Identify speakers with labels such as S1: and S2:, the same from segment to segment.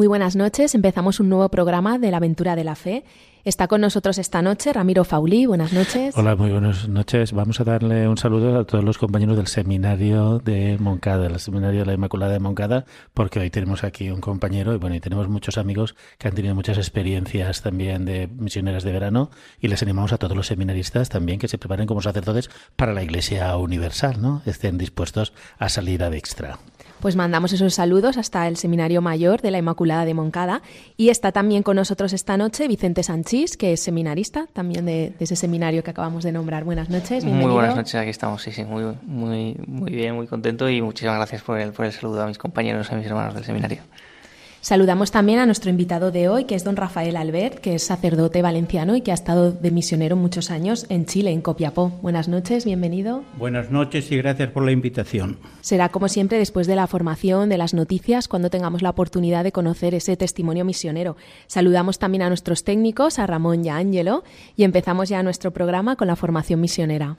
S1: Muy buenas noches, empezamos un nuevo programa de la aventura de la fe. Está con nosotros esta noche Ramiro Faulí, buenas noches.
S2: Hola, muy buenas noches. Vamos a darle un saludo a todos los compañeros del seminario de Moncada, el seminario de la Inmaculada de Moncada, porque hoy tenemos aquí un compañero y bueno, y tenemos muchos amigos que han tenido muchas experiencias también de misioneras de verano y les animamos a todos los seminaristas también que se preparen como sacerdotes para la Iglesia Universal, ¿no? Estén dispuestos a salir a extra.
S1: Pues mandamos esos saludos hasta el Seminario Mayor de la Inmaculada de Moncada. Y está también con nosotros esta noche Vicente Sanchís, que es seminarista también de, ese seminario que acabamos de nombrar. Buenas noches,
S3: bienvenido. Muy buenas noches, aquí estamos, sí, sí, muy, muy, muy bien, muy contento y muchísimas gracias por el, por el saludo a mis compañeros, a mis hermanos del seminario.
S1: Saludamos también a nuestro invitado de hoy, que es don Rafael Albert, que es sacerdote valenciano y que ha estado de misionero muchos años en Chile, en Copiapó. Buenas noches, bienvenido.
S4: Buenas noches y gracias por la invitación.
S1: Será como siempre después de la formación, de las noticias, cuando tengamos la oportunidad de conocer ese testimonio misionero. Saludamos también a nuestros técnicos, a Ramón y a Ángelo, y empezamos ya nuestro programa con la formación misionera.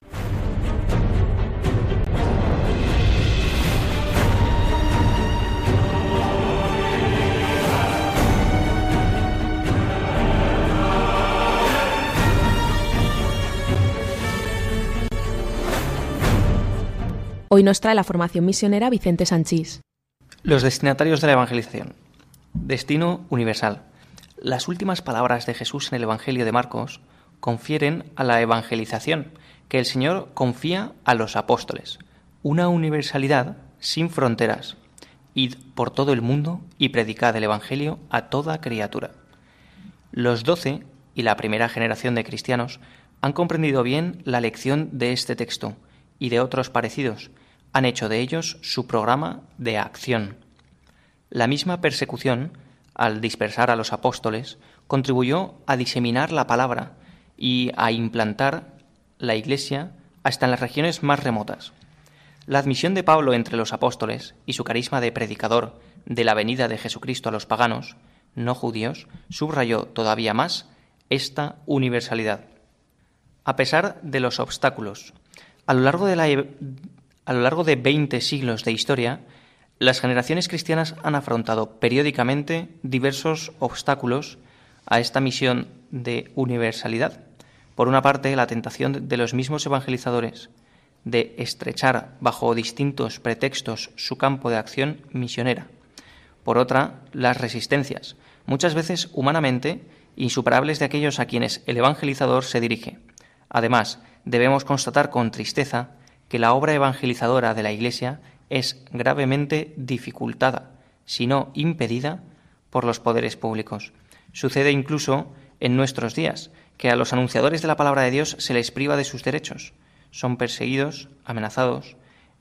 S1: Hoy nos trae la formación misionera Vicente Sanchís.
S3: Los destinatarios de la evangelización. Destino universal. Las últimas palabras de Jesús en el Evangelio de Marcos confieren a la evangelización que el Señor confía a los apóstoles, una universalidad sin fronteras. Id por todo el mundo y predicad el Evangelio a toda criatura. Los doce y la primera generación de cristianos han comprendido bien la lección de este texto y de otros parecidos, han hecho de ellos su programa de acción. La misma persecución, al dispersar a los apóstoles, contribuyó a diseminar la palabra y a implantar la Iglesia hasta en las regiones más remotas. La admisión de Pablo entre los apóstoles y su carisma de predicador de la venida de Jesucristo a los paganos, no judíos, subrayó todavía más esta universalidad. A pesar de los obstáculos, a lo largo de la a lo largo de 20 siglos de historia, las generaciones cristianas han afrontado periódicamente diversos obstáculos a esta misión de universalidad. Por una parte, la tentación de los mismos evangelizadores de estrechar bajo distintos pretextos su campo de acción misionera. Por otra, las resistencias, muchas veces humanamente insuperables de aquellos a quienes el evangelizador se dirige. Además, debemos constatar con tristeza que la obra evangelizadora de la Iglesia es gravemente dificultada, si no impedida, por los poderes públicos. Sucede incluso en nuestros días que a los anunciadores de la palabra de Dios se les priva de sus derechos. Son perseguidos, amenazados,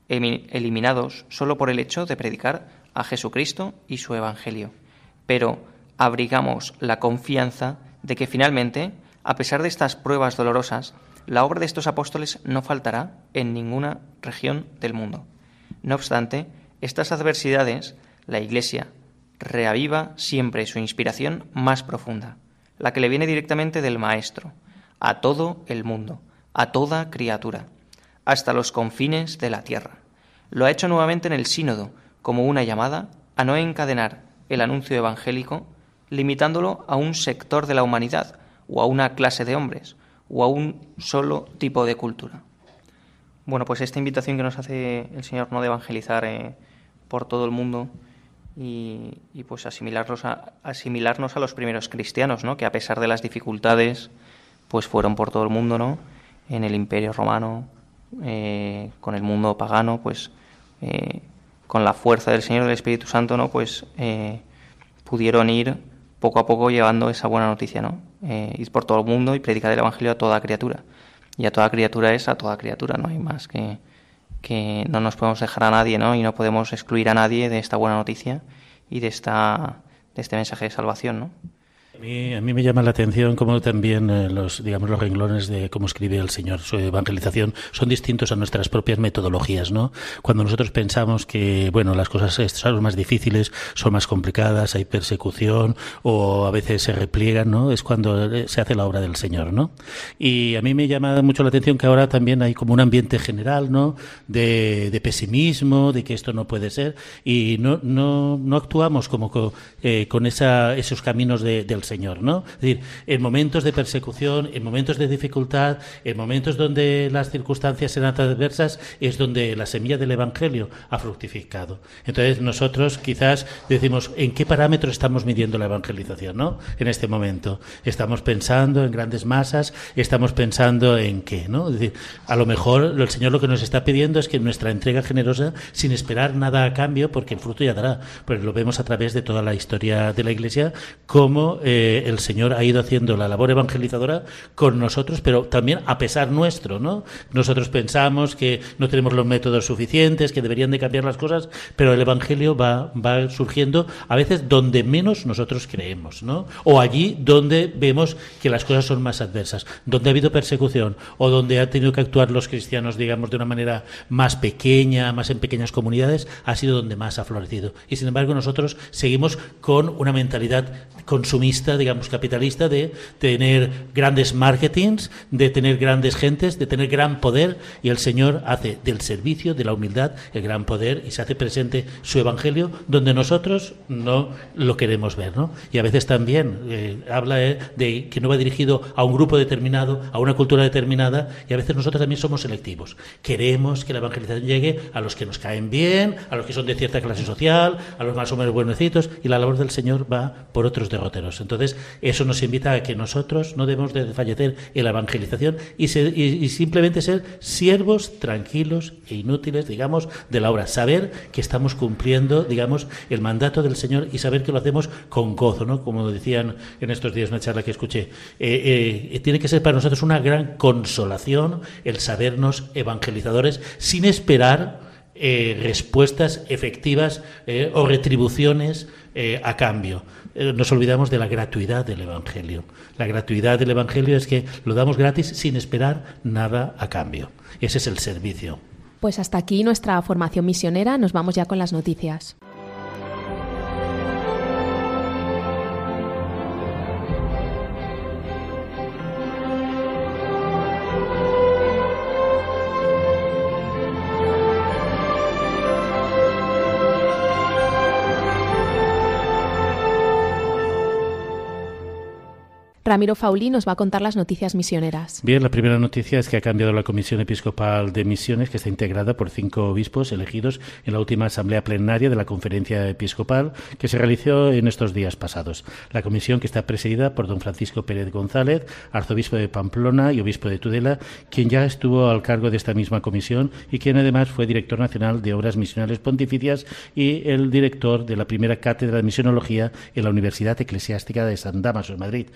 S3: eliminados solo por el hecho de predicar a Jesucristo y su Evangelio. Pero abrigamos la confianza de que finalmente, a pesar de estas pruebas dolorosas, la obra de estos apóstoles no faltará en ninguna región del mundo. No obstante, estas adversidades, la Iglesia reaviva siempre su inspiración más profunda, la que le viene directamente del Maestro, a todo el mundo, a toda criatura, hasta los confines de la tierra. Lo ha hecho nuevamente en el sínodo, como una llamada a no encadenar el anuncio evangélico limitándolo a un sector de la humanidad o a una clase de hombres, o a un solo tipo de cultura. Bueno, pues esta invitación que nos hace el Señor no de evangelizar eh, por todo el mundo y, pues asimilarnos a, asimilarnos a los primeros cristianos, ¿no? que a pesar de las dificultades, pues fueron por todo el mundo, ¿no? en el Imperio Romano, eh, con el mundo pagano, pues eh, con la fuerza del Señor del Espíritu Santo, ¿no? pues pudieron ir poco a poco llevando esa buena noticia, ¿no? Eh, ir por todo el mundo y predicar el Evangelio a toda criatura. Y a toda criatura es a toda criatura, no hay más que, que no nos podemos dejar a nadie, ¿no? Y no podemos excluir a nadie de esta buena noticia y de, esta, de este mensaje de salvación, ¿no?
S2: A mí, a mí, me llama la atención cómo también eh, los, digamos, los renglones de cómo escribe el Señor su evangelización son distintos a nuestras propias metodologías, ¿no? Cuando nosotros pensamos que, bueno, las cosas son más difíciles, son más complicadas, hay persecución o a veces se repliegan, ¿no? Es cuando eh, se hace la obra del Señor, ¿no? Y a mí me llama mucho la atención que ahora también hay como un ambiente general, ¿no? De, de pesimismo, de que esto no puede ser y no, no, no actuamos como con, eh, con esos caminos de, del ¿no? Es decir, en momentos de persecución, en momentos de dificultad, en momentos donde las circunstancias eran adversas, es donde la semilla del Evangelio ha fructificado. Entonces nosotros quizás decimos, ¿en qué parámetro estamos midiendo la evangelización, ¿no? En este momento. Estamos pensando en grandes masas, estamos pensando en qué, ¿no? Es decir, a lo mejor el Señor lo que nos está pidiendo es que nuestra entrega generosa, sin esperar nada a cambio, porque el fruto ya dará, pues lo vemos a través de toda la historia de la Iglesia, como eh, el Señor ha ido haciendo la labor evangelizadora con nosotros, pero también a pesar nuestro, ¿no? Nosotros pensamos que no tenemos los métodos suficientes, que deberían de cambiar las cosas, pero el Evangelio va, va surgiendo a veces donde menos nosotros creemos, ¿no? O allí donde vemos que las cosas son más adversas, donde ha habido persecución o donde han tenido que actuar los cristianos, digamos, de una manera más pequeña, más en pequeñas comunidades, ha sido donde más ha florecido. Y sin embargo nosotros seguimos con una mentalidad consumista, digamos, capitalista, de tener grandes marketings, de tener grandes gentes, de tener gran poder, y el Señor hace del servicio, de la humildad, el gran poder, y se hace presente su Evangelio donde nosotros no lo queremos ver, ¿no? Y a veces también eh, habla eh, de que no va dirigido a un grupo determinado, a una cultura determinada, y a veces nosotros también somos selectivos. Queremos que la evangelización llegue a los que nos caen bien, a los que son de cierta clase social, a los más o menos buenecitos, y la labor del Señor va por otros derroteros. Eso nos invita a que nosotros no debemos de fallecer en la evangelización y, y, simplemente ser siervos tranquilos e inútiles, digamos, de la obra. Saber que estamos cumpliendo, digamos, el mandato del Señor y saber que lo hacemos con gozo, ¿no? Como decían en estos días una charla que escuché. Eh, eh, tiene que ser para nosotros una gran consolación el sabernos evangelizadores sin esperar eh, respuestas efectivas o retribuciones a cambio. Eh, nos olvidamos de la gratuidad del Evangelio. La gratuidad del Evangelio es que lo damos gratis sin esperar nada a cambio. Ese es el servicio.
S1: Pues hasta aquí nuestra formación misionera. Nos vamos ya con las noticias. Ramiro Fauli nos va a contar las noticias misioneras.
S2: Bien, la primera noticia es que ha cambiado la Comisión Episcopal de Misiones, que está integrada por cinco obispos elegidos en la última asamblea plenaria de la Conferencia Episcopal que se realizó en estos días pasados. La comisión, que está presidida por don Francisco Pérez González, arzobispo de Pamplona y obispo de Tudela, quien ya estuvo al cargo de esta misma comisión y quien además fue director nacional de Obras Misionales Pontificias y el director de la primera cátedra de misionología en la Universidad Eclesiástica de San Damaso, en Madrid.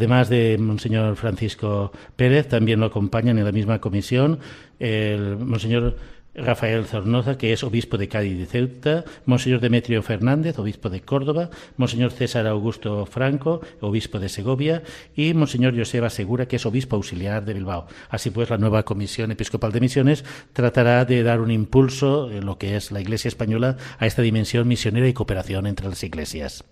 S2: Además de Monseñor Francisco Pérez, también lo acompañan en la misma comisión el Monseñor Rafael Zornoza, que es obispo de Cádiz y Ceuta, Monseñor Demetrio Fernández, obispo de Córdoba, Monseñor César Augusto Franco, obispo de Segovia, y Monseñor Joseba Segura, que es obispo auxiliar de Bilbao. Así pues, la nueva Comisión Episcopal de Misiones tratará de dar un impulso en lo que es la Iglesia española a esta dimensión misionera y cooperación entre las iglesias.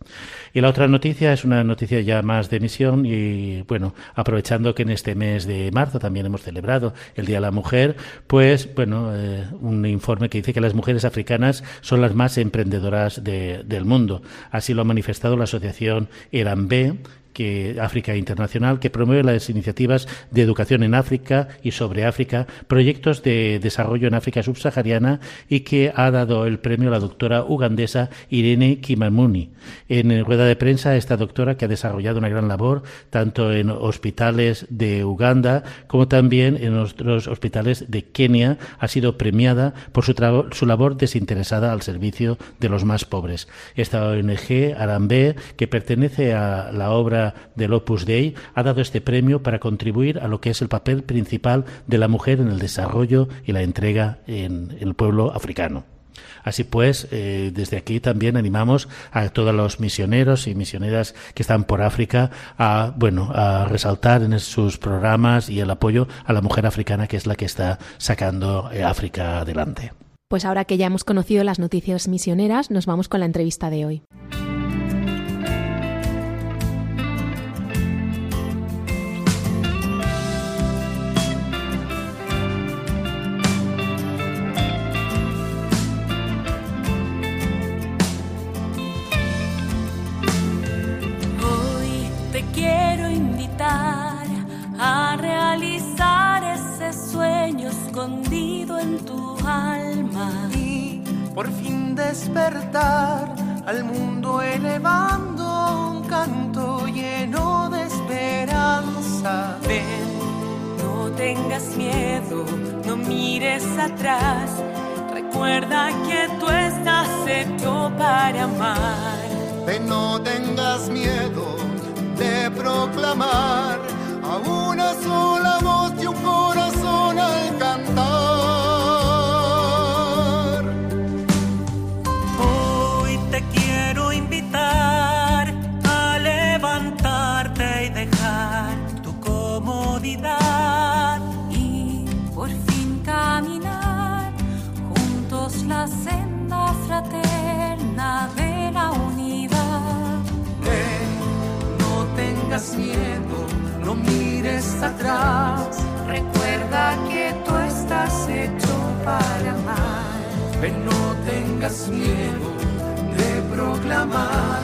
S2: Y la otra noticia es una noticia ya más de misión y, bueno, aprovechando que en este mes de marzo también hemos celebrado el Día de la Mujer, pues, bueno, eh, un informe que dice que las mujeres africanas son las más emprendedoras del mundo. Así lo ha manifestado la asociación B que África Internacional, que promueve las iniciativas de educación en África y sobre África, proyectos de desarrollo en África subsahariana y que ha dado el premio a la doctora ugandesa Irene Kimamuni. En rueda de prensa, esta doctora, que ha desarrollado una gran labor tanto en hospitales de Uganda como también en otros hospitales de Kenia, ha sido premiada por su, su labor desinteresada al servicio de los más pobres. Esta ONG, Arambe, que pertenece a la obra del Opus Dei, ha dado este premio para contribuir a lo que es el papel principal de la mujer en el desarrollo y la entrega en el pueblo africano. Así pues, eh, desde aquí también animamos a todos los misioneros y misioneras que están por África a, bueno, a resaltar en sus programas y el apoyo a la mujer africana que es la que está sacando eh, África adelante.
S1: Pues ahora que ya hemos conocido las noticias misioneras, nos vamos con la entrevista de hoy.
S5: Por fin despertar al mundo elevando un canto lleno de esperanza.
S6: Ven, no tengas miedo, no mires atrás. Recuerda que tú estás hecho para amar.
S5: Ven, no tengas miedo de proclamar a una sola voz y un corazón
S6: miedo, no mires atrás. Recuerda que tú estás hecho para amar. Ven, no tengas miedo de proclamar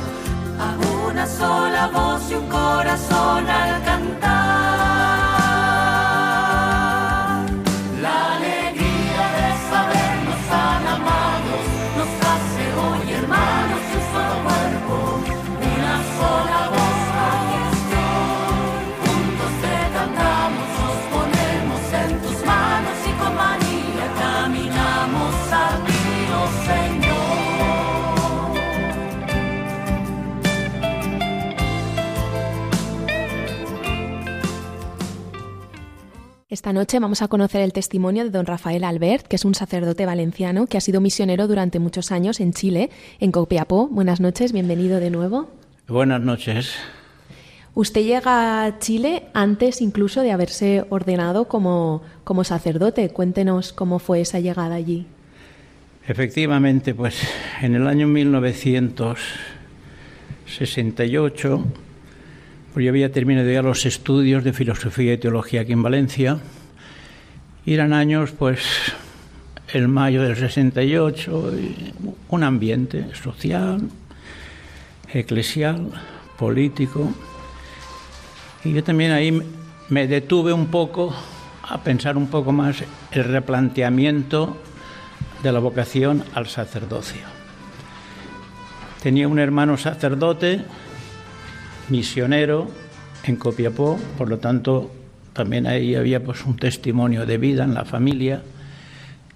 S6: a una sola voz y un corazón al cantar.
S1: Esta noche vamos a conocer el testimonio de don Rafael Albert, que es un sacerdote valenciano que ha sido misionero durante muchos años en Chile, en Copiapó. Buenas noches, bienvenido de nuevo.
S4: Buenas noches.
S1: Usted llega a Chile antes incluso de haberse ordenado como, como sacerdote. Cuéntenos cómo fue esa llegada allí.
S4: Efectivamente, pues en el año 1968 pues yo había terminado ya los estudios de filosofía y teología aquí en Valencia. Y eran años, pues, el mayo del 68, un ambiente social, eclesial, político. Y yo también ahí me detuve un poco a pensar un poco más el replanteamiento de la vocación al sacerdocio. Tenía un hermano sacerdote misionero en Copiapó, por lo tanto también ahí había pues un testimonio de vida en la familia.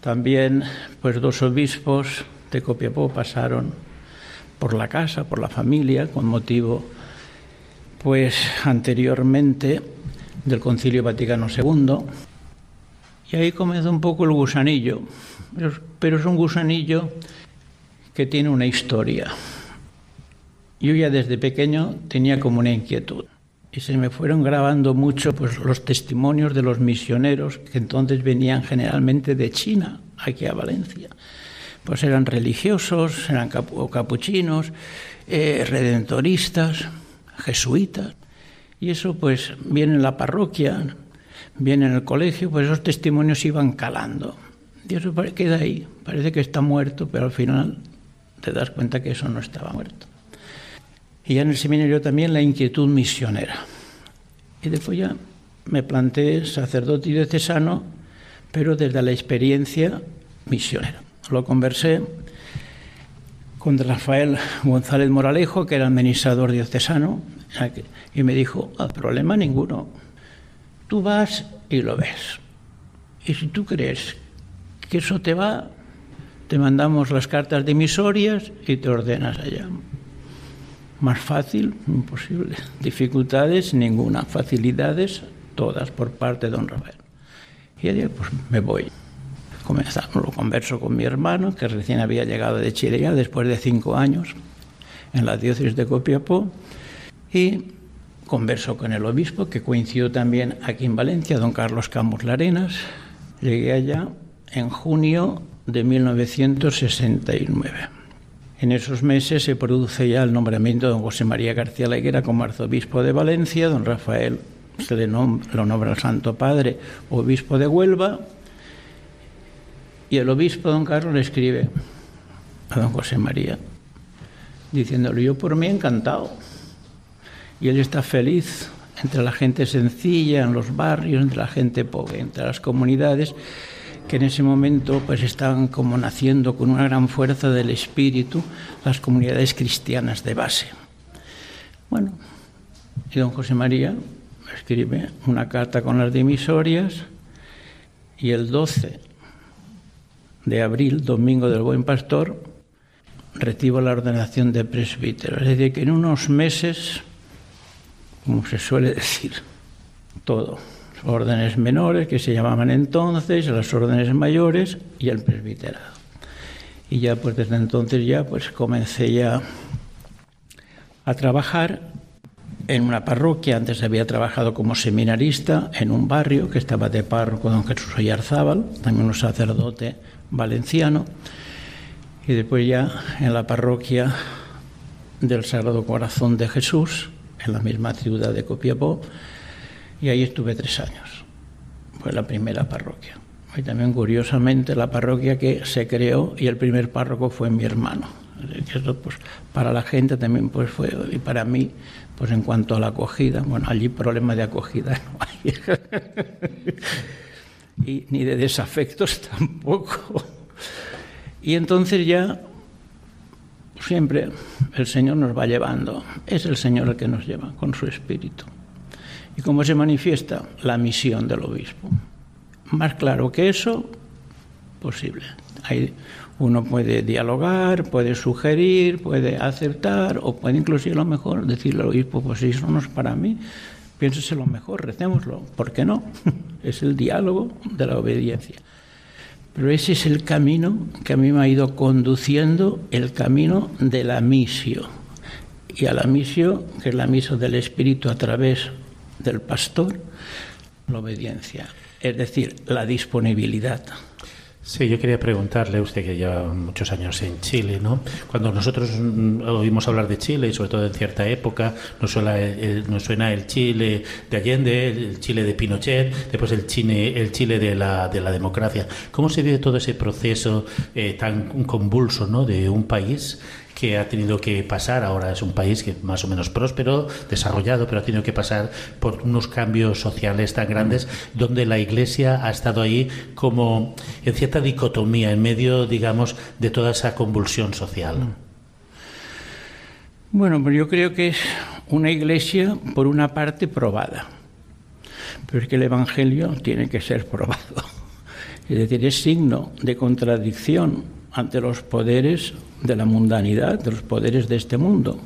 S4: También pues dos obispos de Copiapó pasaron por la casa, por la familia, con motivo pues anteriormente del Concilio Vaticano II. Y ahí comenzó un poco el gusanillo, pero es un gusanillo que tiene una historia. Yo ya desde pequeño tenía como una inquietud y se me fueron grabando mucho pues, los testimonios de los misioneros que entonces venían generalmente de China aquí a Valencia. Pues eran religiosos, eran capuchinos, eh, redentoristas, jesuitas. Y eso pues viene en la parroquia, viene en el colegio, pues esos testimonios iban calando. Y eso queda ahí, parece que está muerto, pero al final te das cuenta que eso no estaba muerto. Y ya en el seminario también la inquietud misionera. Y después ya me planteé sacerdote y diocesano, pero desde la experiencia misionera. Lo conversé con Rafael González Moralejo, que era administrador diocesano, y me dijo, ah, problema ninguno, tú vas y lo ves. Y si tú crees que eso te va, te mandamos las cartas demisorias y te ordenas allá. Más fácil, imposible. Dificultades, ninguna. Facilidades, todas por parte de don Rafael. Y dije, pues me voy. comenzamos, lo converso con mi hermano, que recién había llegado de Chile ya después de cinco años en la diócesis de Copiapó, y converso con el obispo, que coincidió también aquí en Valencia, don Carlos Campos Larenas. Llegué allá en junio de 1969. En esos meses se produce ya el nombramiento de don José María García Leguera como arzobispo de Valencia, don Rafael se le lo nombra el Santo Padre obispo de Huelva, y el obispo don Carlos le escribe a don José María, diciéndole, yo por mí encantado. Y él está feliz entre la gente sencilla, en los barrios, entre la gente pobre, entre las comunidades que en ese momento pues estaban como naciendo con una gran fuerza del espíritu las comunidades cristianas de base. Bueno, y don José María escribe una carta con las dimisorias y el 12 de abril, domingo del Buen Pastor, recibo la ordenación de presbítero. Es decir, que en unos meses, como se suele decir, todo. Órdenes menores que se llamaban entonces, las órdenes mayores y el presbiterado. Y ya pues desde entonces ya pues comencé ya a trabajar en una parroquia, antes había trabajado como seminarista en un barrio que estaba de párroco don Jesús Oyarzábal, también un sacerdote valenciano, y después ya en la parroquia del Sagrado Corazón de Jesús, en la misma ciudad de Copiapó, y ahí estuve tres años. Fue la primera parroquia. Y también curiosamente la parroquia que se creó y el primer párroco fue mi hermano. Eso pues para la gente también pues fue y para mí pues en cuanto a la acogida, bueno, allí problema de acogida no hay. y ni de desafectos tampoco. Y entonces ya siempre el Señor nos va llevando, es el Señor el que nos lleva con su espíritu. ¿Y cómo se manifiesta? La misión del obispo. Más claro que eso, posible. Hay uno puede dialogar, puede sugerir, puede aceptar o puede inclusive a lo mejor decirle al obispo, pues eso no es para mí, piénsese lo mejor, recémoslo. ¿Por qué no? Es el diálogo de la obediencia. Pero ese es el camino que a mí me ha ido conduciendo, el camino de la misión. Y a la misión, que es la misión del Espíritu a través del pastor, la obediencia. Es decir, la disponibilidad.
S2: Sí, yo quería preguntarle, usted que lleva muchos años en Chile, ¿no? Cuando nosotros mm, oímos hablar de Chile, y sobre todo en cierta época, nos suena el, nos suena el Chile de Allende, el Chile de Pinochet, después el Chile, el Chile de la, de la democracia. ¿Cómo se vive todo ese proceso eh, tan convulso ¿no? de un país que ha tenido que pasar, ahora es un país que más o menos próspero, desarrollado, pero ha tenido que pasar por unos cambios sociales tan grandes, donde la Iglesia ha estado ahí como en cierta dicotomía, en medio, digamos, de toda esa convulsión social.
S4: Bueno, pues yo creo que es una iglesia, por una parte, probada. Pero es que el Evangelio tiene que ser probado. Es decir, es signo de contradicción ante los poderes de la mundanidad, de los poderes de este mundo.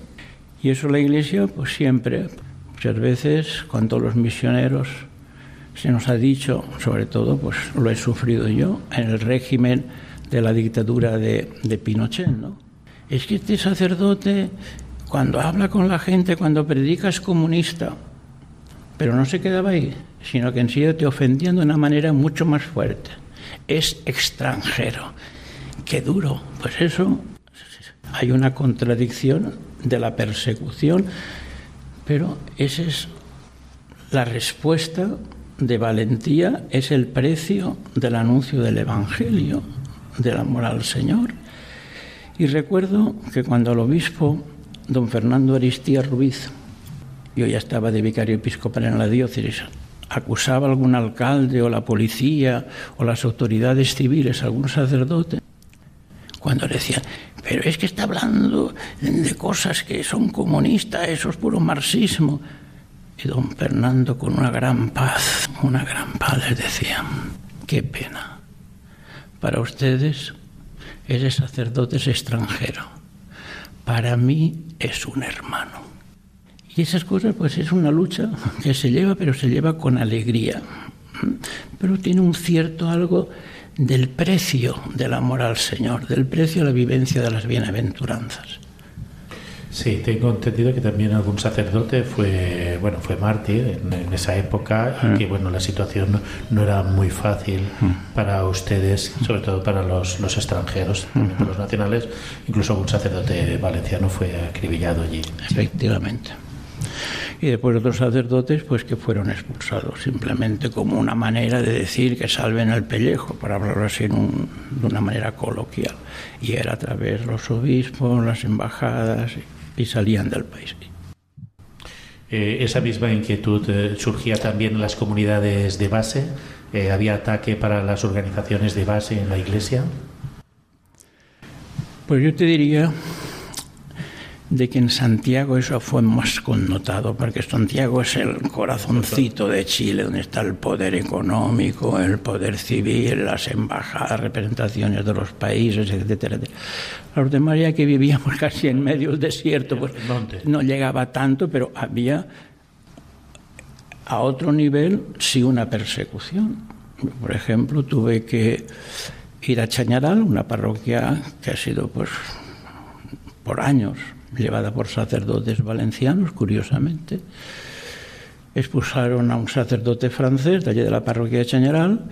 S4: Y eso la Iglesia, pues siempre, muchas veces, todos los misioneros, se nos ha dicho, sobre todo, pues lo he sufrido yo, en el régimen de la dictadura de, Pinochet, ¿no? Es que este sacerdote, cuando habla con la gente, cuando predica, es comunista. Pero no se quedaba ahí, sino que en sí te ofendiendo de una manera mucho más fuerte. Es extranjero. Qué duro. Pues eso hay una contradicción de la persecución, pero esa es la respuesta de valentía, es el precio del anuncio del Evangelio, del amor al Señor. Y recuerdo que cuando el obispo don Fernando Aristía Ruiz, yo ya estaba de vicario episcopal en la diócesis, acusaba a algún alcalde o la policía o las autoridades civiles, algún sacerdote, cuando le decían, pero es que está hablando de cosas que son comunistas, eso es puro marxismo. Y don Fernando con una gran paz, una gran paz les decía, qué pena. Para ustedes ese sacerdote es extranjero. Para mí es un hermano. Y esas cosas pues es una lucha que se lleva, pero se lleva con alegría. Pero tiene un cierto algo del precio del amor al Señor, del precio de la vivencia de las bienaventuranzas.
S2: Sí, tengo entendido que también algún sacerdote fue, bueno, fue mártir en, esa época y que, bueno, la situación no, era muy fácil para ustedes, sobre todo para los, los extranjeros, también para los nacionales. Incluso algún sacerdote valenciano fue acribillado allí.
S4: Efectivamente. Y después otros sacerdotes, pues que fueron expulsados, simplemente como una manera de decir que salven el pellejo, para hablarlo así de una manera coloquial. Y era a través de los obispos, las embajadas y salían del país.
S2: Eh, esa misma inquietud eh, surgía también en las comunidades de base. Eh, ¿Había ataque para las organizaciones de base en la iglesia?
S4: Pues yo te diría de que en Santiago eso fue más connotado, porque Santiago es el corazoncito de Chile, donde está el poder económico, el poder civil, las embajadas, representaciones de los países, etcétera. Los de María que vivíamos casi en medio del desierto, pues no llegaba tanto, pero había a otro nivel sí una persecución. Por ejemplo, tuve que ir a Chañaral, una parroquia que ha sido pues por años llevada por sacerdotes valencianos, curiosamente. Expulsaron a un sacerdote francés de allí de la parroquia de Chañaral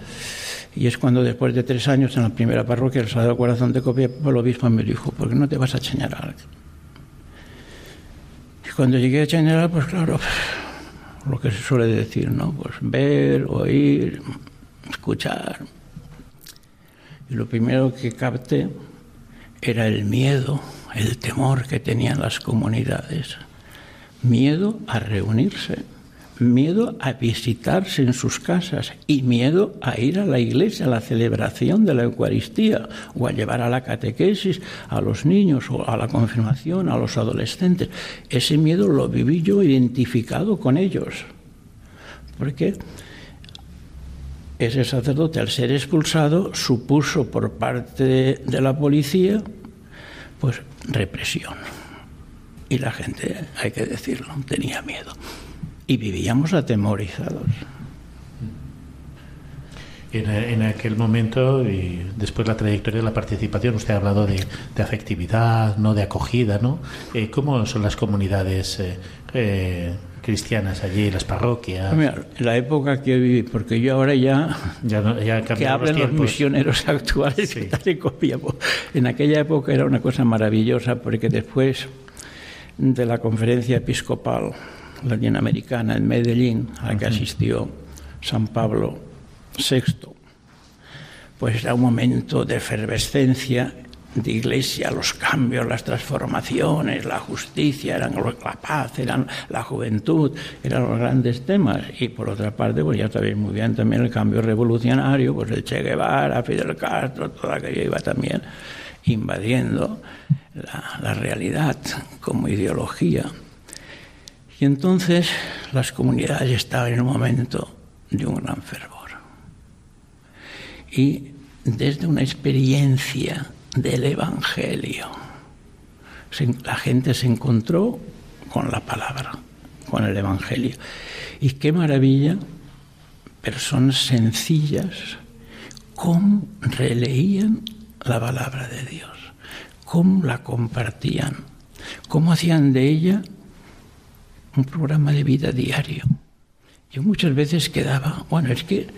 S4: y es cuando después de tres años en la primera parroquia, el Sagrado Corazón de Copia, el obispo me dijo, ¿por qué no te vas a Chañaral? Y cuando llegué a Chañaral, pues claro, lo que se suele decir, ¿no? Pues ver, oír, escuchar. Y lo primero que capté era el miedo el temor que tenían las comunidades, miedo a reunirse, miedo a visitarse en sus casas y miedo a ir a la iglesia a la celebración de la Eucaristía o a llevar a la catequesis a los niños o a la confirmación a los adolescentes. Ese miedo lo viví yo identificado con ellos. Porque ese sacerdote al ser expulsado supuso por parte de la policía pues represión. Y la gente, hay que decirlo, tenía miedo. Y vivíamos atemorizados.
S2: En, aquel momento y después la trayectoria de la participación, usted ha hablado de, afectividad, no de acogida, ¿no? Eh, ¿Cómo son las comunidades eh, eh, cristianas allí, las parroquias?
S4: Mira, la época que viví, porque yo ahora ya,
S2: ya,
S4: que hablen los, misioneros actuales sí. En aquella época era una cosa maravillosa porque después de la conferencia episcopal latinoamericana en Medellín, a la que asistió San Pablo VI, pues era un momento de efervescencia de iglesia, los cambios, las transformaciones, la justicia, eran la paz, eran la juventud, eran los grandes temas. Y por otra parte, pues ya sabéis muy bien también el cambio revolucionario, pues el Che Guevara, Fidel Castro, todo aquello iba también invadiendo la, la realidad como ideología. Y entonces las comunidades estaban en un momento de un gran fervor. Y desde una experiencia del Evangelio. La gente se encontró con la palabra, con el Evangelio. Y qué maravilla, personas sencillas, cómo releían la palabra de Dios, cómo la compartían, cómo hacían de ella un programa de vida diario. Yo muchas veces quedaba, bueno, es que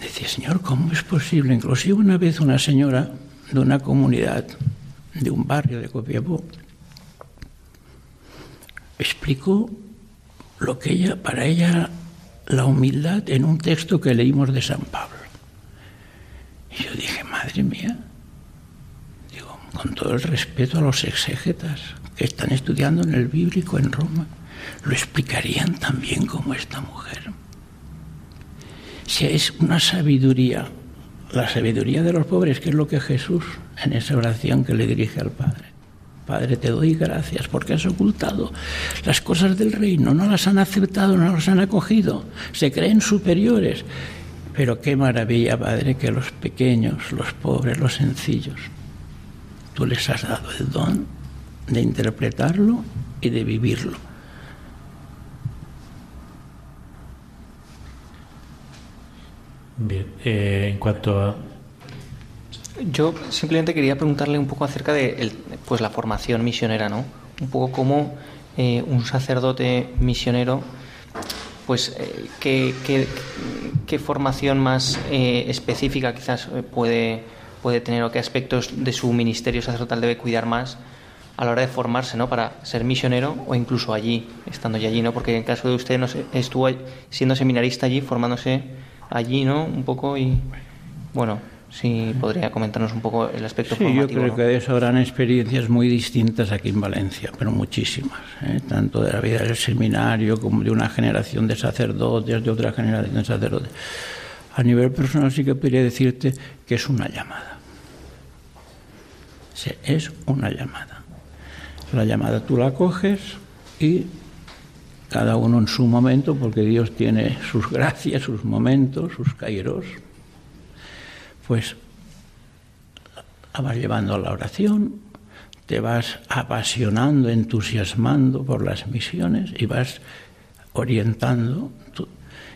S4: decía, Señor, ¿cómo es posible? Inclusive una vez una señora de una comunidad, de un barrio de Copiapó, explicó lo que ella, para ella, la humildad en un texto que leímos de San Pablo. Y yo dije, madre mía, digo, con todo el respeto a los exégetas que están estudiando en el bíblico en Roma, lo explicarían también como esta mujer. Si es una sabiduría la sabiduría de los pobres, que es lo que Jesús en esa oración que le dirige al Padre. Padre, te doy gracias porque has ocultado las cosas del reino, no las han aceptado, no las han acogido, se creen superiores. Pero qué maravilla, Padre, que los pequeños, los pobres, los sencillos, tú les has dado el don de interpretarlo y de vivirlo.
S2: Bien, eh, en cuanto a...
S3: Yo simplemente quería preguntarle un poco acerca de pues la formación misionera, ¿no? Un poco cómo eh, un sacerdote misionero, pues eh, qué, qué, formación más específica quizás puede, puede tener o qué aspectos de su ministerio sacerdotal debe cuidar más a la hora de formarse, ¿no? Para ser misionero o incluso allí, estando ya allí, ¿no? Porque en el caso de usted no estuvo siendo seminarista allí, formándose allí, ¿no? Un poco y bueno, sí podría comentarnos un poco el aspecto
S4: sí,
S3: formativo.
S4: yo creo que de eso habrán experiencias muy distintas aquí en Valencia, pero muchísimas, ¿eh? tanto de la vida del seminario como de una generación de sacerdotes, de otra generación de sacerdotes. A nivel personal sí que podría decirte que es una llamada. Sí, es una llamada. La llamada tú la coges y cada uno en su momento, porque Dios tiene sus gracias, sus momentos, sus kairos, pues la vas llevando a la oración, te vas apasionando, entusiasmando por las misiones y vas orientando,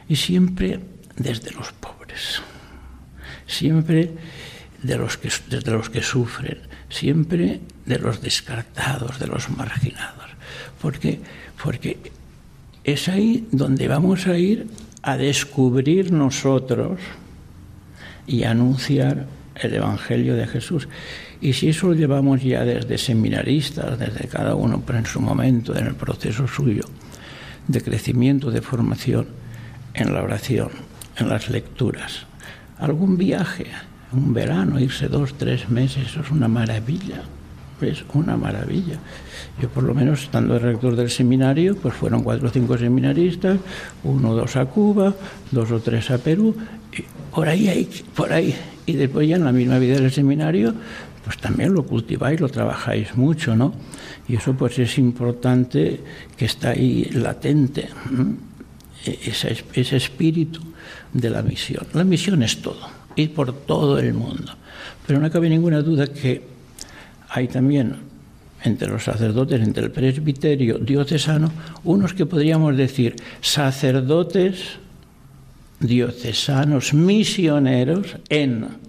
S4: y siempre desde los pobres, siempre de los que, desde los que sufren, siempre de los descartados, de los marginados. Porque, porque es ahí donde vamos a ir a descubrir nosotros y anunciar el Evangelio de Jesús. Y si eso lo llevamos ya desde seminaristas, desde cada uno pero en su momento, en el proceso suyo de crecimiento, de formación, en la oración, en las lecturas, algún viaje, un verano, irse dos, tres meses, eso es una maravilla, es una maravilla. Yo por lo menos estando de rector del seminario, pues fueron cuatro o cinco seminaristas, uno o dos a Cuba, dos o tres a Perú, por ahí, hay, por ahí. Y después ya en la misma vida del seminario, pues también lo cultiváis, lo trabajáis mucho, ¿no? Y eso pues es importante que está ahí latente, ese, ese espíritu de la misión. La misión es todo ir por todo el mundo. Pero no cabe ninguna duda que hay también entre los sacerdotes, entre el presbiterio diocesano, unos que podríamos decir sacerdotes diocesanos misioneros en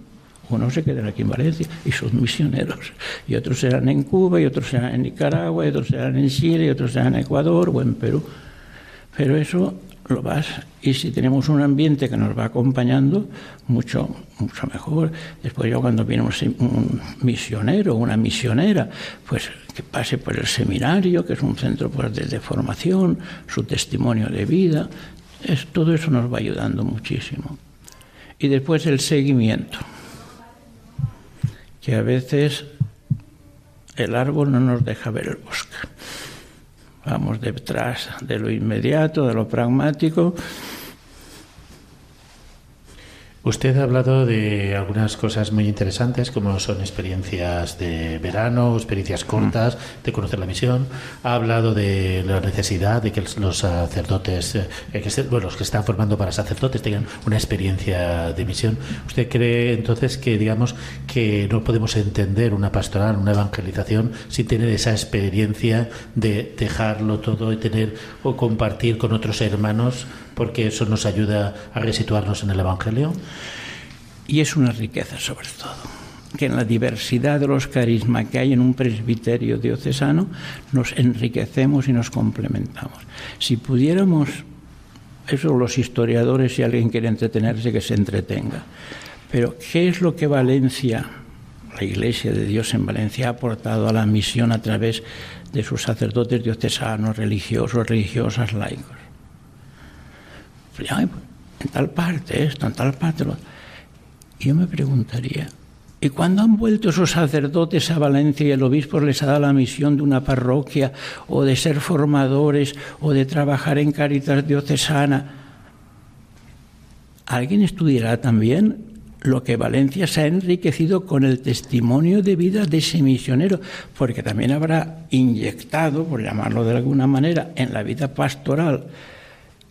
S4: unos se quedan aquí en Valencia y son misioneros, y otros serán en Cuba, y otros serán en Nicaragua, y otros serán en Chile, y otros serán en Ecuador o en Perú. Pero eso lo vas y si tenemos un ambiente que nos va acompañando mucho mucho mejor. Después ya cuando viene un, misionero una misionera pues que pase por el seminario que es un centro pues, de, formación su testimonio de vida es, todo eso nos va ayudando muchísimo. Y después el seguimiento que a veces el árbol no nos deja ver el bosque vamos detrás de lo inmediato, de lo pragmático.
S2: Usted ha hablado de algunas cosas muy interesantes, como son experiencias de verano, experiencias cortas, de conocer la misión. Ha hablado de la necesidad de que los sacerdotes, eh, que bueno, los que están formando para sacerdotes tengan una experiencia de misión. ¿Usted cree entonces que, digamos, que no podemos entender una pastoral, una evangelización, sin tener esa experiencia de dejarlo todo y tener o compartir con otros hermanos? porque eso nos ayuda a resituarnos en el Evangelio.
S4: Y es una riqueza sobre todo, que en la diversidad de los carismas que hay en un presbiterio diocesano nos enriquecemos y nos complementamos. Si pudiéramos, eso los historiadores, si alguien quiere entretenerse, que se entretenga. Pero, ¿qué es lo que Valencia, la Iglesia de Dios en Valencia, ha aportado a la misión a través de sus sacerdotes diocesanos, religiosos, religiosas, laicos? En tal parte esto, en tal parte Y yo me preguntaría, ¿y cuando han vuelto esos sacerdotes a Valencia y el obispo les ha dado la misión de una parroquia o de ser formadores o de trabajar en Caritas Diocesana? ¿Alguien estudiará también lo que Valencia se ha enriquecido con el testimonio de vida de ese misionero, porque también habrá inyectado, por llamarlo de alguna manera, en la vida pastoral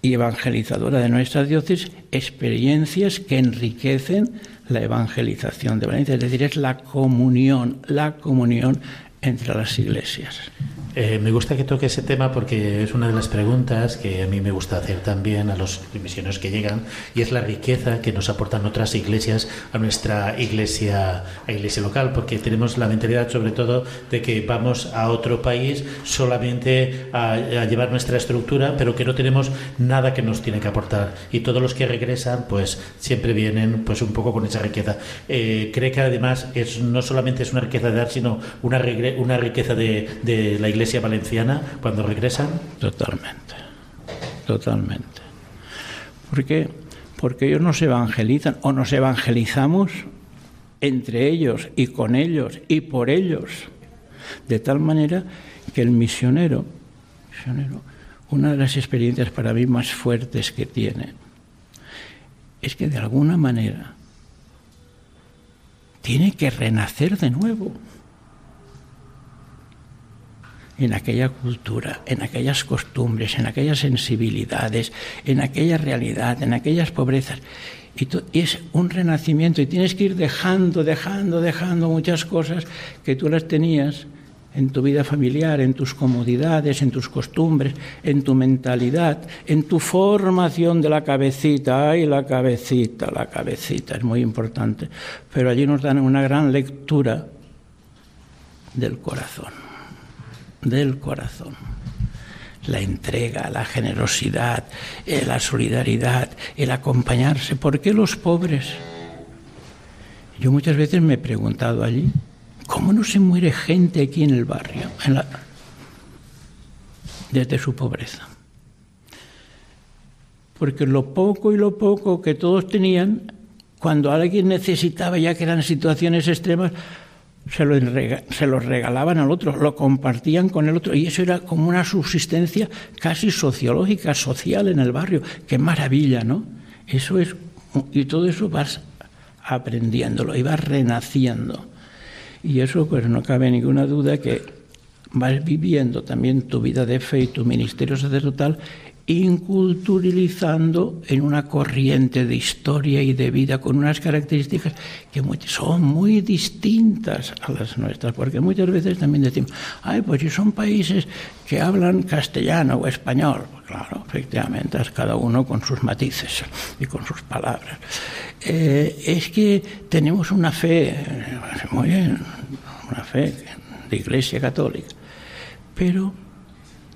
S4: y evangelizadora de nuestra diócesis experiencias que enriquecen la evangelización de Valencia, es decir, es la comunión, la comunión entre las iglesias.
S2: Eh, me gusta que toque ese tema porque es una de las preguntas que a mí me gusta hacer también a los misioneros que llegan y es la riqueza que nos aportan otras iglesias a nuestra iglesia, a iglesia local, porque tenemos la mentalidad sobre todo de que vamos a otro país solamente a, llevar nuestra estructura, pero que no tenemos nada que nos tiene que aportar y todos los que regresan pues siempre vienen pues un poco con esa riqueza. Eh, cree que además es, no solamente es una riqueza de dar, sino una, una riqueza de, de la iglesia iglesia valenciana cuando regresan?
S4: Totalmente, totalmente. ¿Por qué? Porque ellos nos evangelizan o nos evangelizamos entre ellos y con ellos y por ellos. De tal manera que el misionero, misionero, una de las experiencias para mí más fuertes que tiene, es que de alguna manera tiene que renacer de nuevo en aquella cultura, en aquellas costumbres, en aquellas sensibilidades, en aquella realidad, en aquellas pobrezas. Y, es un renacimiento y tienes que ir dejando, dejando, dejando muchas cosas que tú las tenías en tu vida familiar, en tus comodidades, en tus costumbres, en tu mentalidad, en tu formación de la cabecita. Ay, la cabecita, la cabecita, es muy importante. Pero allí nos dan una gran lectura del corazón del corazón. La entrega, la generosidad, eh, la solidaridad, el acompañarse. ¿Por qué los pobres? Yo muchas veces me he preguntado allí, ¿cómo no se muere gente aquí en el barrio? desde su pobreza. Porque lo poco y lo poco que todos tenían, cuando alguien necesitaba, ya que eran situaciones extremas, se lo, se lo regalaban al otro, lo compartían con el otro, y eso era como una subsistencia casi sociológica, social en el barrio. Qué maravilla, ¿no? Eso es, y todo eso vas aprendiéndolo y vas renaciendo. Y eso, pues no cabe ninguna duda que vas viviendo también tu vida de fe y tu ministerio sacerdotal inculturalizando en una corriente de historia y de vida con unas características que son muy distintas a las nuestras, porque muchas veces también decimos, ay, pues si son países que hablan castellano o español, pues claro, efectivamente, es cada uno con sus matices y con sus palabras. Eh, es que tenemos una fe, muy bien, una fe de Iglesia Católica, pero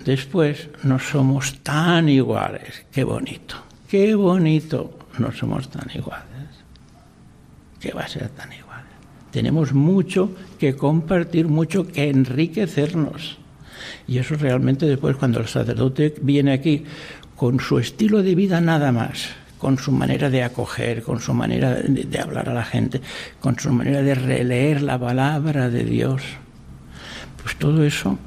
S4: después no somos tan iguales. Qué bonito, qué bonito, no somos tan iguales. ¿Qué va a ser tan igual? Tenemos mucho que compartir, mucho que enriquecernos. Y eso realmente después cuando el sacerdote viene aquí con su estilo de vida nada más, con su manera de acoger, con su manera de, hablar a la gente, con su manera de releer la palabra de Dios, pues todo eso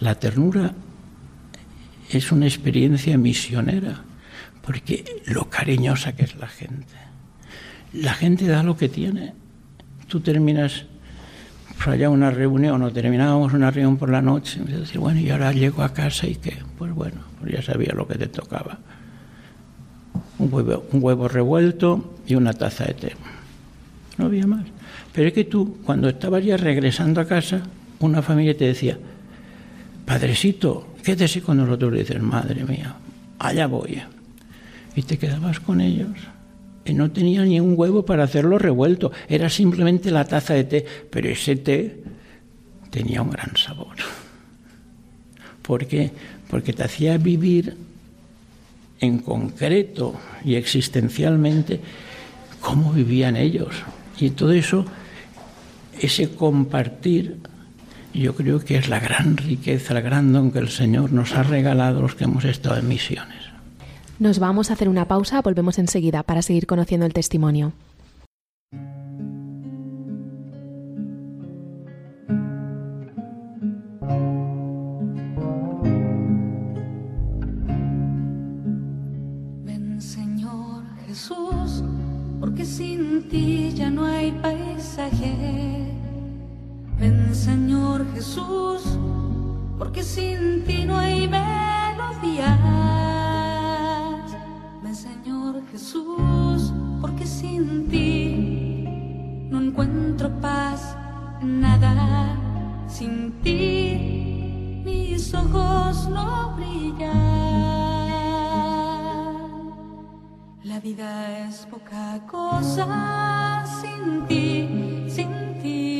S4: la ternura es una experiencia misionera, porque lo cariñosa que es la gente. La gente da lo que tiene. Tú terminas allá una reunión o terminábamos una reunión por la noche y decir, bueno, y ahora llego a casa y qué, pues bueno, pues ya sabía lo que te tocaba. Un huevo, un huevo revuelto y una taza de té. No había más. Pero es que tú, cuando estabas ya regresando a casa, una familia te decía, Padrecito, quédese con nosotros. Y dices, madre mía, allá voy. Y te quedabas con ellos. Y no tenía ni un huevo para hacerlo revuelto. Era simplemente la taza de té. Pero ese té tenía un gran sabor. ¿Por qué? Porque te hacía vivir en concreto y existencialmente cómo vivían ellos. Y todo eso, ese compartir yo creo que es la gran riqueza, el gran don que el Señor nos ha regalado los que hemos estado en misiones.
S1: Nos vamos a hacer una pausa, volvemos enseguida para seguir conociendo el testimonio.
S7: Ven Señor Jesús, porque sin ti ya no hay paisaje Ven Señor Jesús, porque sin ti no hay melodías. Ven Señor Jesús, porque sin ti no encuentro paz nada. sin ti mis ojos no brillan. La vida es poca cosa sin ti, sin ti,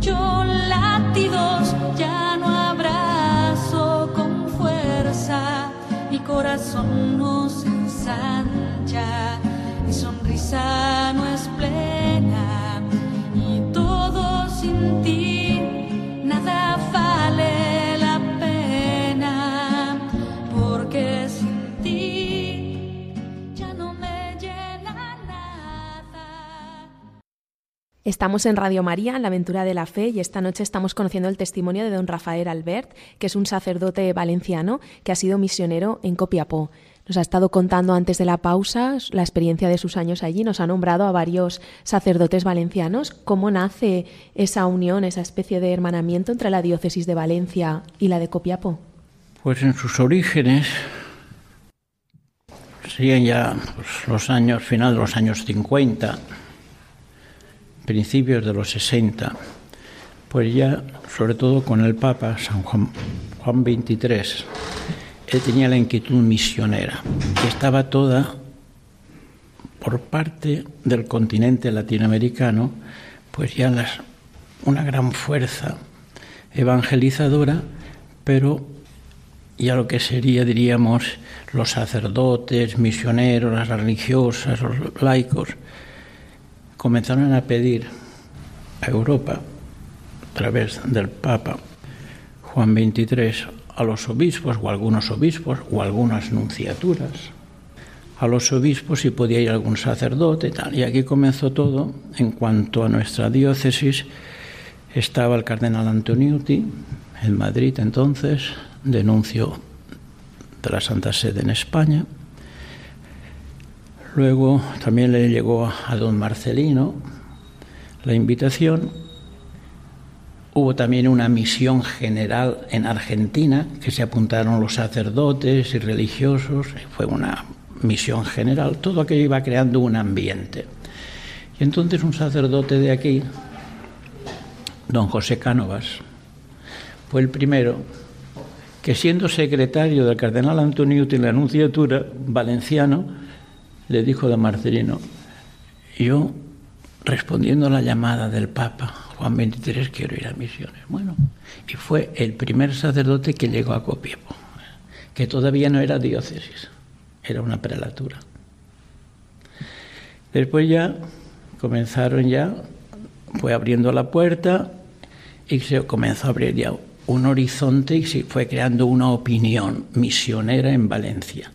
S7: escucho latidos, ya no abrazo con fuerza, mi corazón no se ensancha, mi sonrisa no es plena
S1: Estamos en Radio María, en la aventura de la fe, y esta noche estamos conociendo el testimonio de don Rafael Albert, que es un sacerdote valenciano que ha sido misionero en Copiapó. Nos ha estado contando antes de la pausa la experiencia de sus años allí, nos ha nombrado a varios sacerdotes valencianos. ¿Cómo nace esa unión, esa especie de hermanamiento entre la diócesis de Valencia y la de Copiapó?
S4: Pues en sus orígenes serían ya pues, los años, final de los años 50, principios de los 60, pues ya, sobre todo con el Papa San Juan, Juan XXIII, él tenía la inquietud misionera y estaba toda por parte del continente latinoamericano, pues ya una gran fuerza evangelizadora, pero ya lo que sería, diríamos, los sacerdotes, misioneros, las religiosas, los laicos, comenzaron a pedir a Europa, a través del Papa Juan XXIII, a los obispos o algunos obispos o algunas nunciaturas, a los obispos si podía ir algún sacerdote y tal. Y aquí comenzó todo. En cuanto a nuestra diócesis, estaba el cardenal Antoniuti en Madrid entonces, denuncio de la Santa Sede en España. Luego también le llegó a don Marcelino la invitación. Hubo también una misión general en Argentina, que se apuntaron los sacerdotes y religiosos. Fue una misión general. Todo aquello iba creando un ambiente. Y entonces un sacerdote de aquí, don José Cánovas, fue el primero que siendo secretario del cardenal Antonio en la Anunciatura valenciano, le dijo a Marcelino, yo respondiendo a la llamada del Papa Juan XXIII quiero ir a misiones. Bueno, y fue el primer sacerdote que llegó a Copiapó, que todavía no era diócesis, era una prelatura. Después ya comenzaron ya, fue abriendo la puerta y se comenzó a abrir ya un horizonte y se fue creando una opinión misionera en Valencia.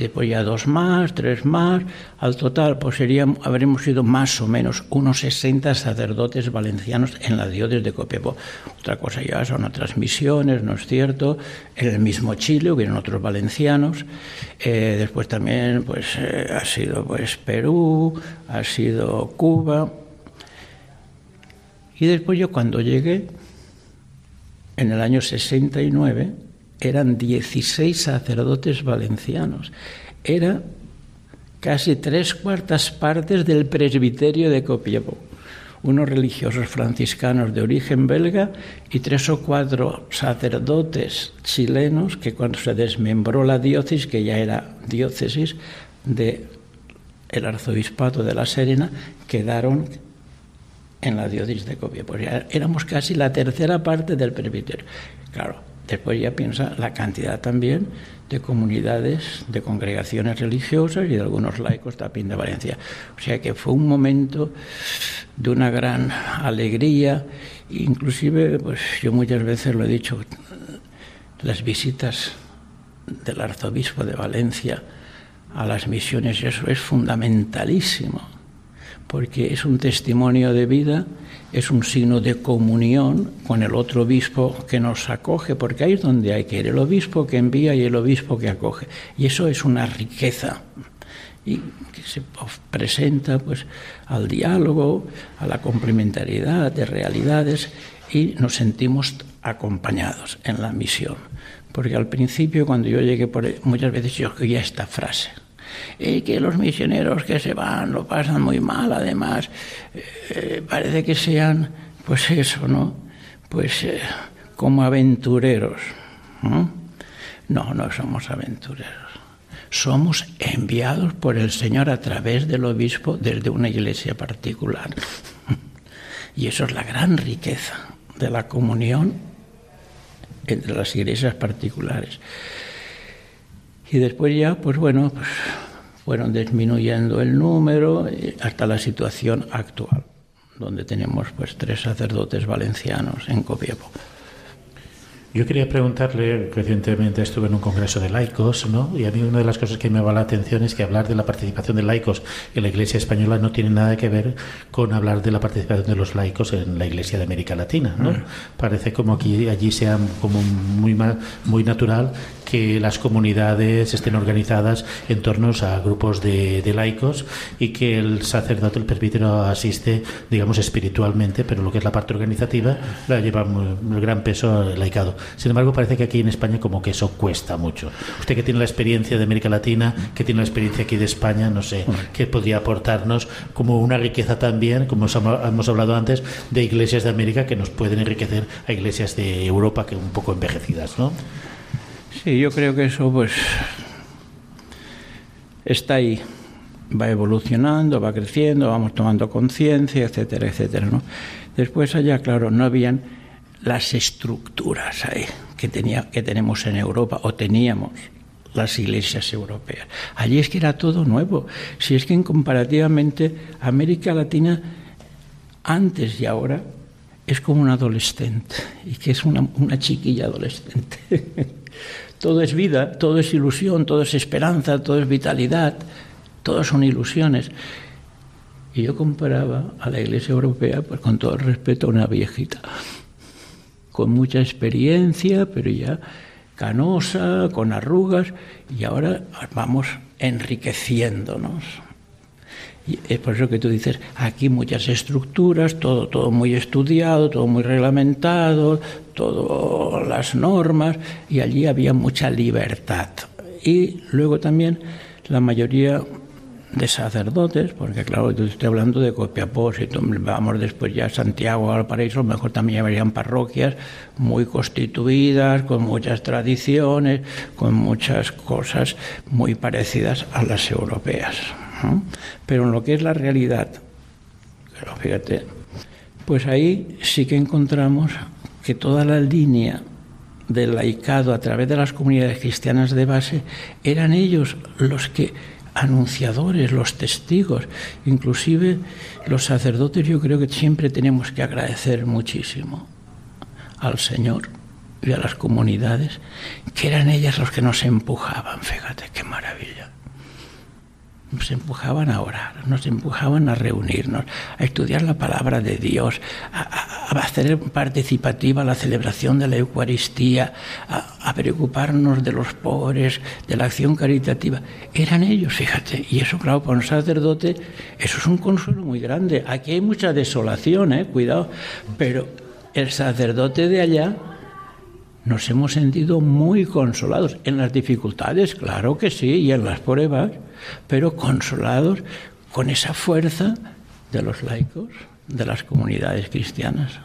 S4: Y después ya dos más, tres más, al total pues serían, habremos sido más o menos unos 60 sacerdotes valencianos en la diócesis de Copiapó. Otra cosa ya son otras misiones, ¿no es cierto? En el mismo Chile hubieron otros valencianos. Eh, después también pues eh, ha sido pues Perú, ha sido Cuba. Y después yo cuando llegué, en el año 69 eran 16 sacerdotes valencianos. Era casi tres cuartas partes del presbiterio de Copiapó. Unos religiosos franciscanos de origen belga y tres o cuatro sacerdotes chilenos que cuando se desmembró la diócesis, que ya era diócesis de el arzobispato de La Serena, quedaron en la diócesis de Copiapó. Éramos casi la tercera parte del presbiterio. Claro, después ya piensa la cantidad también de comunidades, de congregaciones religiosas y de algunos laicos también de Valencia. O sea que fue un momento de una gran alegría, inclusive, pues yo muchas veces lo he dicho, las visitas del arzobispo de Valencia a las misiones, eso es fundamentalísimo, porque es un testimonio de vida, es un signo de comunión con el otro obispo que nos acoge, porque ahí es donde hay que ir, el obispo que envía y el obispo que acoge. Y eso es una riqueza y que se presenta pues al diálogo, a la complementariedad de realidades y nos sentimos acompañados en la misión. Porque al principio, cuando yo llegué, por, muchas veces yo oía esta frase, eh, que los misioneros que se van lo pasan muy mal, además, eh, parece que sean, pues eso, ¿no? Pues eh, como aventureros. ¿no? no, no somos aventureros. Somos enviados por el Señor a través del obispo desde una iglesia particular. Y eso es la gran riqueza de la comunión entre las iglesias particulares. Y después ya, pues bueno, pues fueron disminuyendo el número hasta la situación actual, donde tenemos pues tres sacerdotes valencianos en Copiapó.
S2: Yo quería preguntarle, recientemente estuve en un congreso de laicos, ¿no? Y a mí una de las cosas que me va la atención es que hablar de la participación de laicos en la Iglesia española no tiene nada que ver con hablar de la participación de los laicos en la Iglesia de América Latina, ¿no? Mm. Parece como aquí allí sea como muy muy natural que las comunidades estén organizadas en torno a grupos de, laicos y que el sacerdote, el presbítero asiste, digamos, espiritualmente, pero lo que es la parte organizativa la lleva un gran peso laicado. Sin embargo, parece que aquí en España como que eso cuesta mucho. Usted que tiene la experiencia de América Latina, que tiene la experiencia aquí de España, no sé, ¿qué podría aportarnos como una riqueza también, como hemos hablado antes, de iglesias de América que nos pueden enriquecer a iglesias de Europa que un poco envejecidas, ¿no?
S4: Sí, yo creo que eso pues está ahí, va evolucionando, va creciendo, vamos tomando conciencia, etcétera, etcétera, ¿no? Después allá, claro, no habían las estructuras ahí que, tenía, que tenemos en Europa o teníamos las iglesias europeas. Allí es que era todo nuevo. Si es que en comparativamente América Latina antes y ahora es como un adolescente y que es una, una chiquilla adolescente. todo es vida, todo es ilusión, todo es esperanza, todo es vitalidad, todo son ilusiones. Y yo comparaba a la Iglesia Europea, pues con todo el respeto, a una viejita, con mucha experiencia, pero ya canosa, con arrugas, y ahora vamos enriqueciéndonos. Y es por eso que tú dices, aquí muchas estructuras, todo, todo muy estudiado, todo muy reglamentado, todas las normas, y allí había mucha libertad. Y luego también la mayoría de sacerdotes, porque claro, yo estoy hablando de Copiapó, si vamos después ya a Santiago, al Paraíso, mejor también habrían parroquias muy constituidas, con muchas tradiciones, con muchas cosas muy parecidas a las europeas. Pero en lo que es la realidad, fíjate, pues ahí sí que encontramos que toda la línea del laicado a través de las comunidades cristianas de base eran ellos los que anunciadores, los testigos, inclusive los sacerdotes yo creo que siempre tenemos que agradecer muchísimo al Señor y a las comunidades, que eran ellas los que nos empujaban, fíjate qué maravilla nos empujaban a orar, nos empujaban a reunirnos, a estudiar la palabra de Dios, a, hacer participativa la celebración de la Eucaristía, a, preocuparnos de los pobres, de la acción caritativa. Eran ellos, fíjate, y eso, claro, para un sacerdote, eso es un consuelo muy grande. Aquí hay mucha desolación, eh, cuidado, pero el sacerdote de allá nos hemos sentido muy consolados. En las dificultades, claro que sí, y en las pruebas, pero consolados con esa fuerza de los laicos, de las comunidades cristianas.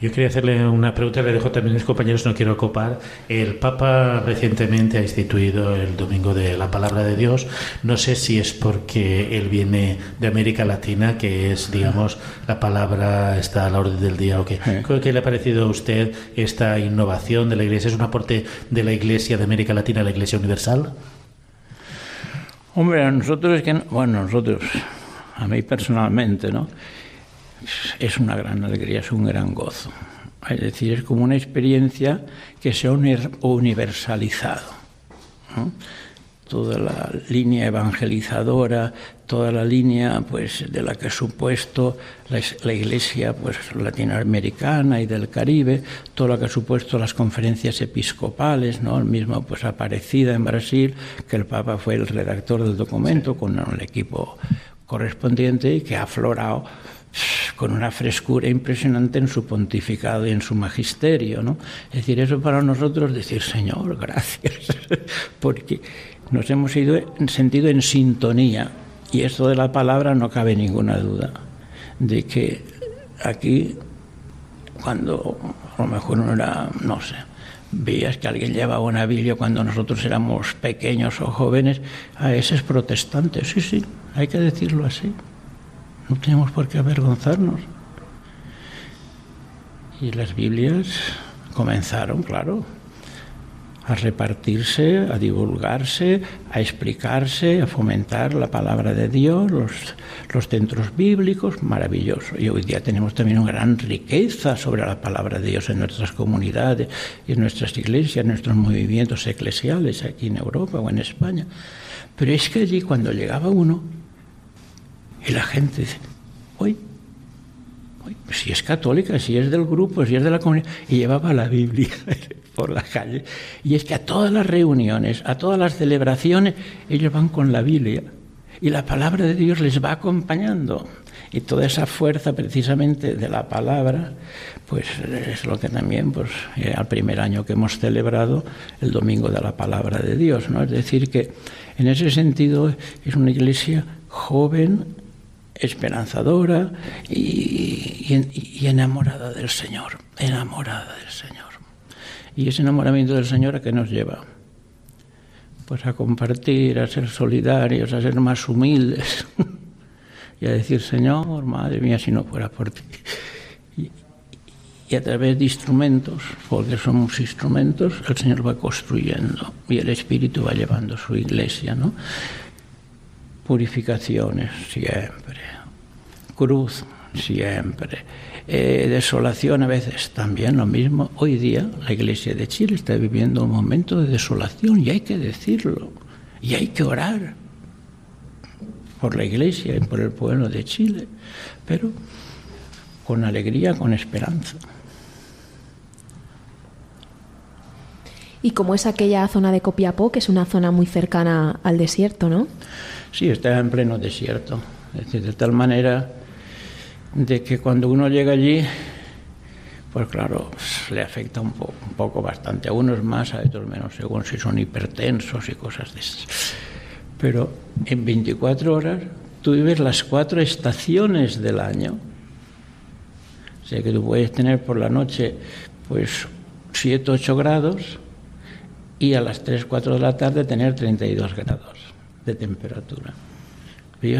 S2: Yo quería hacerle una pregunta, le dejo también a mis compañeros, no quiero copar. El Papa recientemente ha instituido el Domingo de la Palabra de Dios. No sé si es porque él viene de América Latina, que es, digamos, la palabra está a la orden del día o qué. ¿Qué le ha parecido a usted esta innovación de la Iglesia? ¿Es un aporte de la Iglesia de América Latina a la Iglesia Universal?
S4: Hombre, a nosotros es que, bueno, nosotros, a mí personalmente, ¿no? Es una gran alegría, es un gran gozo. Es decir, es como una experiencia que se ha universalizado. toda la línea evangelizadora, toda la línea pues de la que ha supuesto la, iglesia pues latinoamericana y del Caribe, todo lo que ha supuesto las conferencias episcopales, ¿no? El mismo pues aparecida en Brasil, que el Papa fue el redactor del documento con el equipo correspondiente y que ha aflorado con una frescura impresionante en su pontificado y en su magisterio, ¿no? Es decir, eso para nosotros decir, Señor, gracias, porque nos hemos ido, sentido en sintonía. Y esto de la palabra no cabe ninguna duda de que aquí, cuando a lo mejor uno era, no sé, veías que alguien llevaba una Biblia cuando nosotros éramos pequeños o jóvenes, a ese es protestante. Sí, sí, hay que decirlo así. No tenemos por qué avergonzarnos. Y las Biblias comenzaron, claro, a repartirse, a divulgarse, a explicarse, a fomentar la palabra de Dios, los, los centros bíblicos, maravilloso. Y hoy día tenemos también una gran riqueza sobre la palabra de Dios en nuestras comunidades en nuestras iglesias, en nuestros movimientos eclesiales aquí en Europa o en España. Pero es que allí cuando llegaba uno y la gente dice, hoy si es católica, si es del grupo, si es de la comunidad, y llevaba la Biblia por la calle. Y es que a todas las reuniones, a todas las celebraciones, ellos van con la Biblia. Y la palabra de Dios les va acompañando. Y toda esa fuerza precisamente de la palabra, pues es lo que también, pues eh, al primer año que hemos celebrado, el Domingo de la Palabra de Dios, ¿no? Es decir, que en ese sentido es una iglesia joven, esperanzadora y, enamorada del Señor, enamorada del Señor. Y ese enamoramiento del Señor a qué nos lleva? Pues a compartir, a ser solidarios, a ser más humildes y a decir, Señor, madre mía, si no fuera por ti. Y, y a través de instrumentos, porque somos instrumentos, el Señor va construyendo y el Espíritu va llevando su iglesia, ¿no? Purificaciones siempre, cruz siempre, eh, desolación a veces también lo mismo. Hoy día la Iglesia de Chile está viviendo un momento de desolación y hay que decirlo, y hay que orar por la Iglesia y por el pueblo de Chile, pero con alegría, con esperanza.
S1: Y como es aquella zona de Copiapó, que es una zona muy cercana al desierto, ¿no?
S4: Sí, está en pleno desierto. Es decir, de tal manera de que cuando uno llega allí, pues claro, le afecta un, poco bastante. A unos más, a otros menos, según si son hipertensos y cosas de esas. Pero en 24 horas tú vives las cuatro estaciones del año. O sea que tú puedes tener por la noche pues 7, 8 grados y a las 3, 4 de la tarde tener 32 grados de temperatura.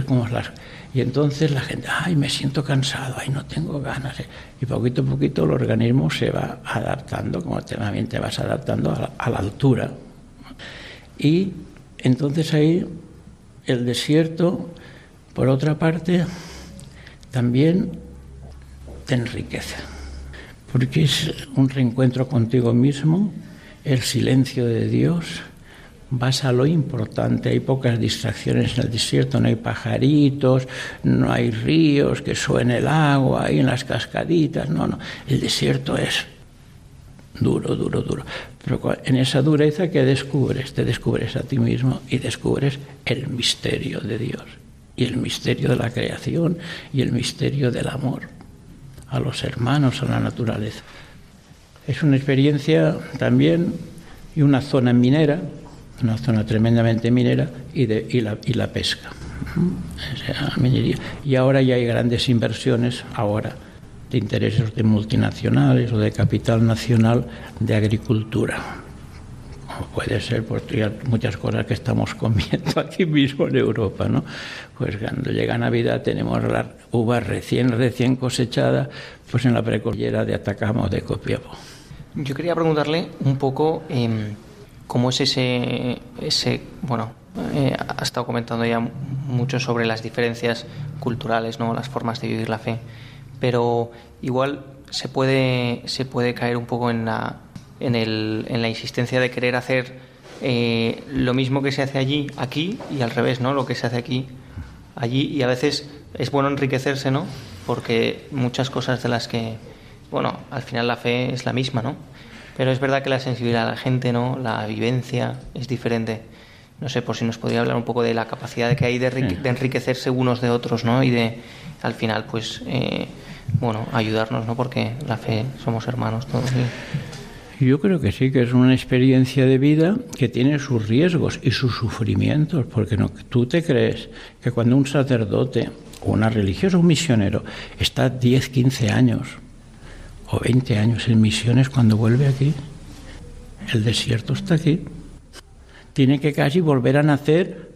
S4: como las... Y entonces la gente, ay, me siento cansado, ay, no tengo ganas. Y poquito a poquito el organismo se va adaptando, como también te vas adaptando a la altura. Y entonces ahí el desierto, por otra parte, también te enriquece, porque es un reencuentro contigo mismo, el silencio de Dios, vas a lo importante. Hay pocas distracciones en el desierto, no hay pajaritos, no hay ríos que suene el agua en las cascaditas, no, no. El desierto es duro, duro, duro. Pero en esa dureza que descubres, te descubres a ti mismo y descubres el misterio de Dios y el misterio de la creación y el misterio del amor a los hermanos, a la naturaleza. Es una experiencia también y una zona minera una zona tremendamente minera y, de, y, la, y la pesca. minería. Y ahora ya hay grandes inversiones, ahora, de intereses de multinacionales o de capital nacional de agricultura. Como puede ser por muchas cosas que estamos comiendo aquí mismo en Europa, ¿no? Pues cuando llega Navidad tenemos la uva recién, recién cosechada, pues en la precordillera de Atacama o de Copiapó.
S3: Yo quería preguntarle un poco... Eh cómo es ese, ese bueno, eh, ha estado comentando ya mucho sobre las diferencias culturales, ¿no? las formas de vivir la fe, pero igual se puede, se puede caer un poco en la, en, el, en la insistencia de querer hacer eh, lo mismo que se hace allí, aquí y al revés, ¿no? Lo que se hace aquí, allí y a veces es bueno enriquecerse, ¿no? Porque muchas cosas de las que, bueno, al final la fe es la misma, ¿no? Pero es verdad que la sensibilidad de la gente, ¿no? La vivencia es diferente. No sé, por si nos podría hablar un poco de la capacidad que hay de, enriquecerse unos de otros, ¿no? Y de, al final, pues, eh, bueno, ayudarnos, ¿no? Porque la fe somos hermanos todos.
S4: Yo creo que sí, que es una experiencia de vida que tiene sus riesgos y sus sufrimientos, porque no, tú te crees que cuando un sacerdote o una religiosa o un misionero está 10, 15 años o 20 años en misiones cuando vuelve aquí, el desierto está aquí. Tiene que casi volver a nacer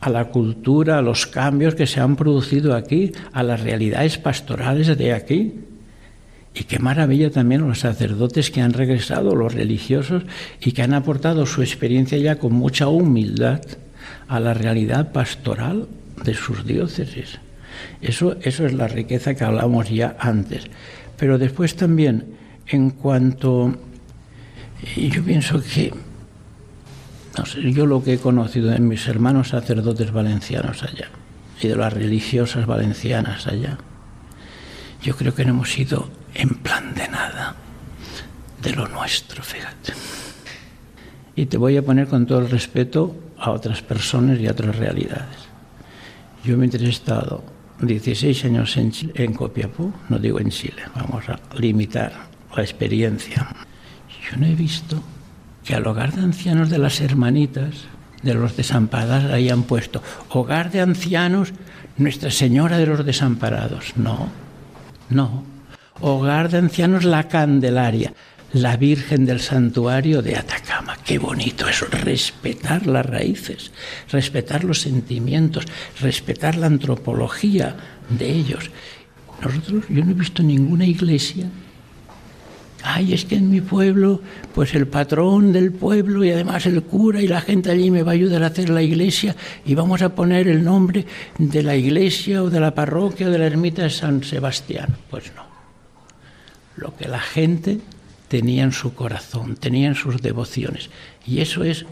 S4: a la cultura, a los cambios que se han producido aquí, a las realidades pastorales de aquí. Y qué maravilla también los sacerdotes que han regresado, los religiosos, y que han aportado su experiencia ya con mucha humildad a la realidad pastoral de sus diócesis. Eso, eso es la riqueza que hablamos ya antes. Pero después también, en cuanto... Yo pienso que, yo lo que he conocido de mis hermanos sacerdotes valencianos allá y de las religiosas valencianas allá, yo creo que no hemos sido en plan de nada de lo nuestro, fíjate. Y te voy a poner con todo el respeto a otras personas y a otras realidades. Yo me he estado 16 años en, en Copiapó, no digo en Chile, vamos a limitar la experiencia. Yo no he visto que al hogar de ancianos de las hermanitas, de los desamparados, hayan puesto hogar de ancianos Nuestra Señora de los Desamparados. No, no Hogar de Ancianos La Candelaria, la Virgen del Santuario de Atacama. Qué bonito eso, respetar las raíces, respetar los sentimientos, respetar la antropología de ellos. Nosotros, yo no he visto ninguna iglesia. Ay, es que en mi pueblo, pues el patrón del pueblo y además el cura y la gente allí me va a ayudar a hacer la iglesia y vamos a poner el nombre de la iglesia o de la parroquia o de la ermita de San Sebastián. Pues no lo que la gente tenía en su corazón, tenía en sus devociones. Y eso es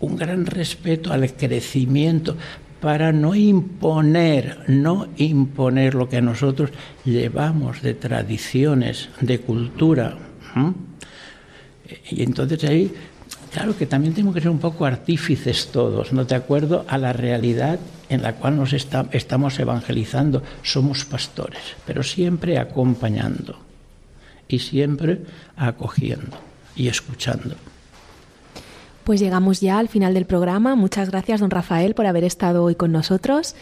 S4: un gran respeto al crecimiento para no imponer, no imponer lo que nosotros llevamos de tradiciones, de cultura. Y entonces ahí, claro que también tenemos que ser un poco artífices todos, ¿no? De acuerdo a la realidad en la cual nos estamos evangelizando. Somos pastores, pero siempre acompañando y siempre acogiendo y escuchando.
S1: Pues llegamos ya al final del programa. Muchas gracias, don Rafael, por haber estado hoy con nosotros.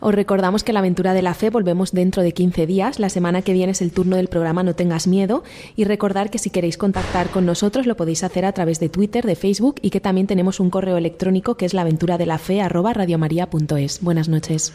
S1: Os recordamos que la aventura de la fe volvemos dentro de 15 días. La semana que viene es el turno del programa No tengas miedo. Y recordar que si queréis contactar con nosotros lo podéis hacer a través de Twitter, de Facebook y que también tenemos un correo electrónico que es la Buenas noches.